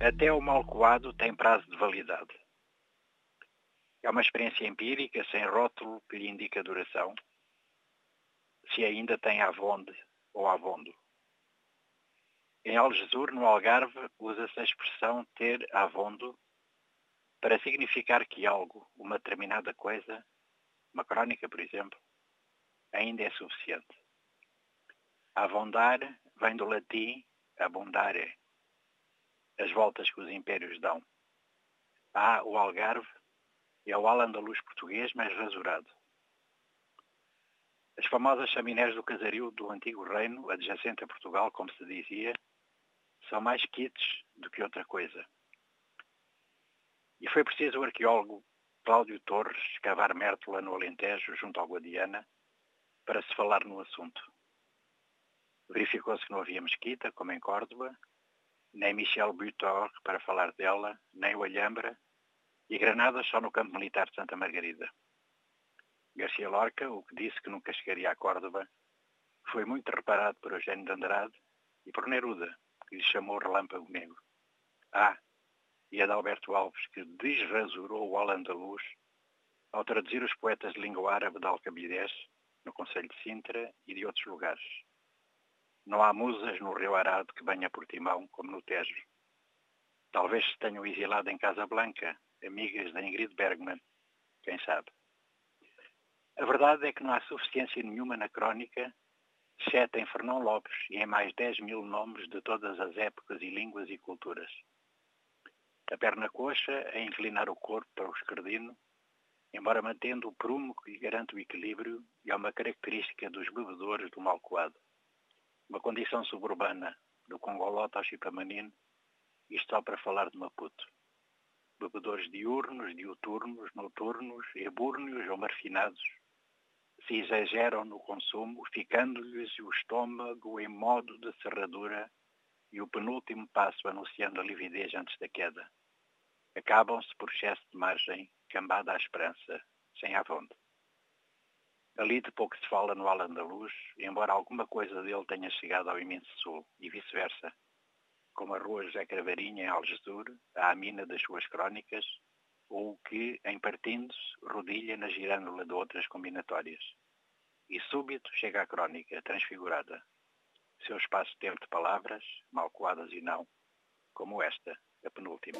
Até o mal coado tem prazo de validade. É uma experiência empírica, sem rótulo que lhe indica duração, se ainda tem avonde ou avondo. Em Algesur, no Algarve, usa-se a expressão ter avondo para significar que algo, uma determinada coisa, uma crónica, por exemplo, ainda é suficiente. Avondar vem do latim abundare, as voltas que os impérios dão. Há o Algarve e ao al-andaluz português mais rasurado. As famosas chaminés do casario do antigo reino, adjacente a Portugal, como se dizia, são mais kits do que outra coisa. E foi preciso o arqueólogo Cláudio Torres escavar Mértola no Alentejo, junto ao Guadiana, para se falar no assunto. Verificou-se que não havia mesquita, como em Córdoba, nem Michel Butor para falar dela, nem o Alhambra, e Granadas só no campo militar de Santa Margarida. Garcia Lorca, o que disse que nunca chegaria a Córdoba, foi muito reparado por Eugênio de Andrade e por Neruda, que lhe chamou Relâmpago Negro. Ah, e Adalberto Alves, que desrasurou o al-andaluz ao traduzir os poetas de língua árabe de Alcabidez, no Conselho de Sintra e de outros lugares. Não há musas no rio Arado que venha por Timão, como no Tejo. Talvez se tenham exilado em Casa Blanca, amigas da Ingrid Bergman, quem sabe. A verdade é que não há suficiência nenhuma na crónica, exceto em Fernão Lopes e em mais 10 mil nomes de todas as épocas e línguas e culturas. A perna coxa a inclinar o corpo para o escardino, embora mantendo o prumo que garante o equilíbrio e é uma característica dos bebedores do malcoado. Uma condição suburbana, do Congolota ao Chipamanino, isto só para falar de Maputo bebedores diurnos, diuturnos, noturnos, ebúrneos ou marfinados, se exageram no consumo, ficando-lhes o estômago em modo de serradura e o penúltimo passo anunciando a lividez antes da queda. Acabam-se por excesso de margem, cambada à esperança, sem avonde. Ali de pouco se fala no Al-Andaluz, embora alguma coisa dele tenha chegado ao imenso sul, e vice-versa, como a rua José Cravarinha em Algesur, a mina das suas crónicas, ou o que, em partindo-se, rodilha na girândola de outras combinatórias. E súbito chega a crónica, transfigurada. Seu espaço-tempo de palavras, mal coadas e não, como esta, a penúltima.